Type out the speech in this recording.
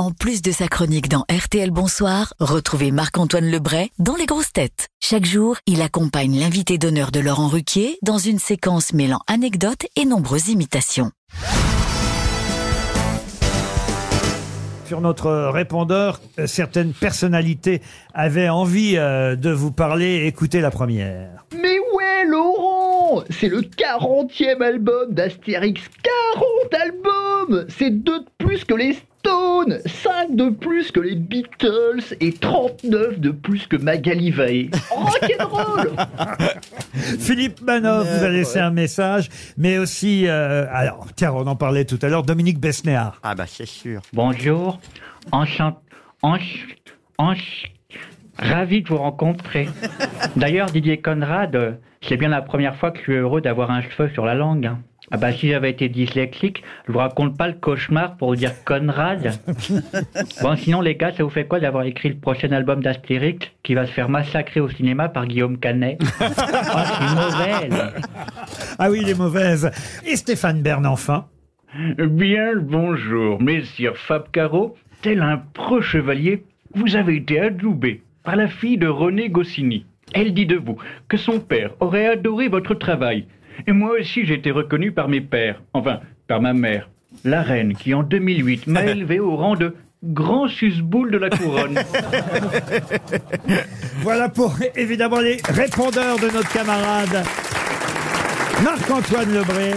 En plus de sa chronique dans RTL Bonsoir, retrouvez Marc-Antoine Lebray dans Les Grosses Têtes. Chaque jour, il accompagne l'invité d'honneur de Laurent Ruquier dans une séquence mêlant anecdotes et nombreuses imitations. Sur notre répondeur, euh, certaines personnalités avaient envie euh, de vous parler. Écoutez la première. Mais ouais, Laurent C'est le 40e album d'Astérix. 40 C'est deux de plus que les Stones, 5 de plus que les Beatles et 39 de plus que Magali Vaé. Rock'n'roll Philippe Manoff vous a laissé un message, mais aussi, euh, alors, tiens, on en parlait tout à l'heure, Dominique Besnéard. Ah bah c'est sûr. Bonjour, enchanté, ravi de vous rencontrer. D'ailleurs, Didier Conrad, euh, c'est bien la première fois que je suis heureux d'avoir un cheveu sur la langue. hein. Ah bah si j'avais été dyslexique, je vous raconte pas le cauchemar pour vous dire Conrad. Bon sinon les gars, ça vous fait quoi d'avoir écrit le prochain album d'Astérix qui va se faire massacrer au cinéma par Guillaume Canet Oh, c'est mauvaise Ah oui, les mauvaises. Et Stéphane Bern, enfin. Bien le bonjour, messire Fab Caro, tel un preux chevalier, vous avez été adoubé par la fille de René Goscinny. Elle dit de vous que son père aurait adoré votre travail. Et moi aussi j'ai été reconnu par mes pères, enfin par ma mère, la reine qui en 2008 m'a élevé au rang de grand susboule de la couronne. Voilà pour évidemment les répondeurs de notre camarade Marc-Antoine Lebré,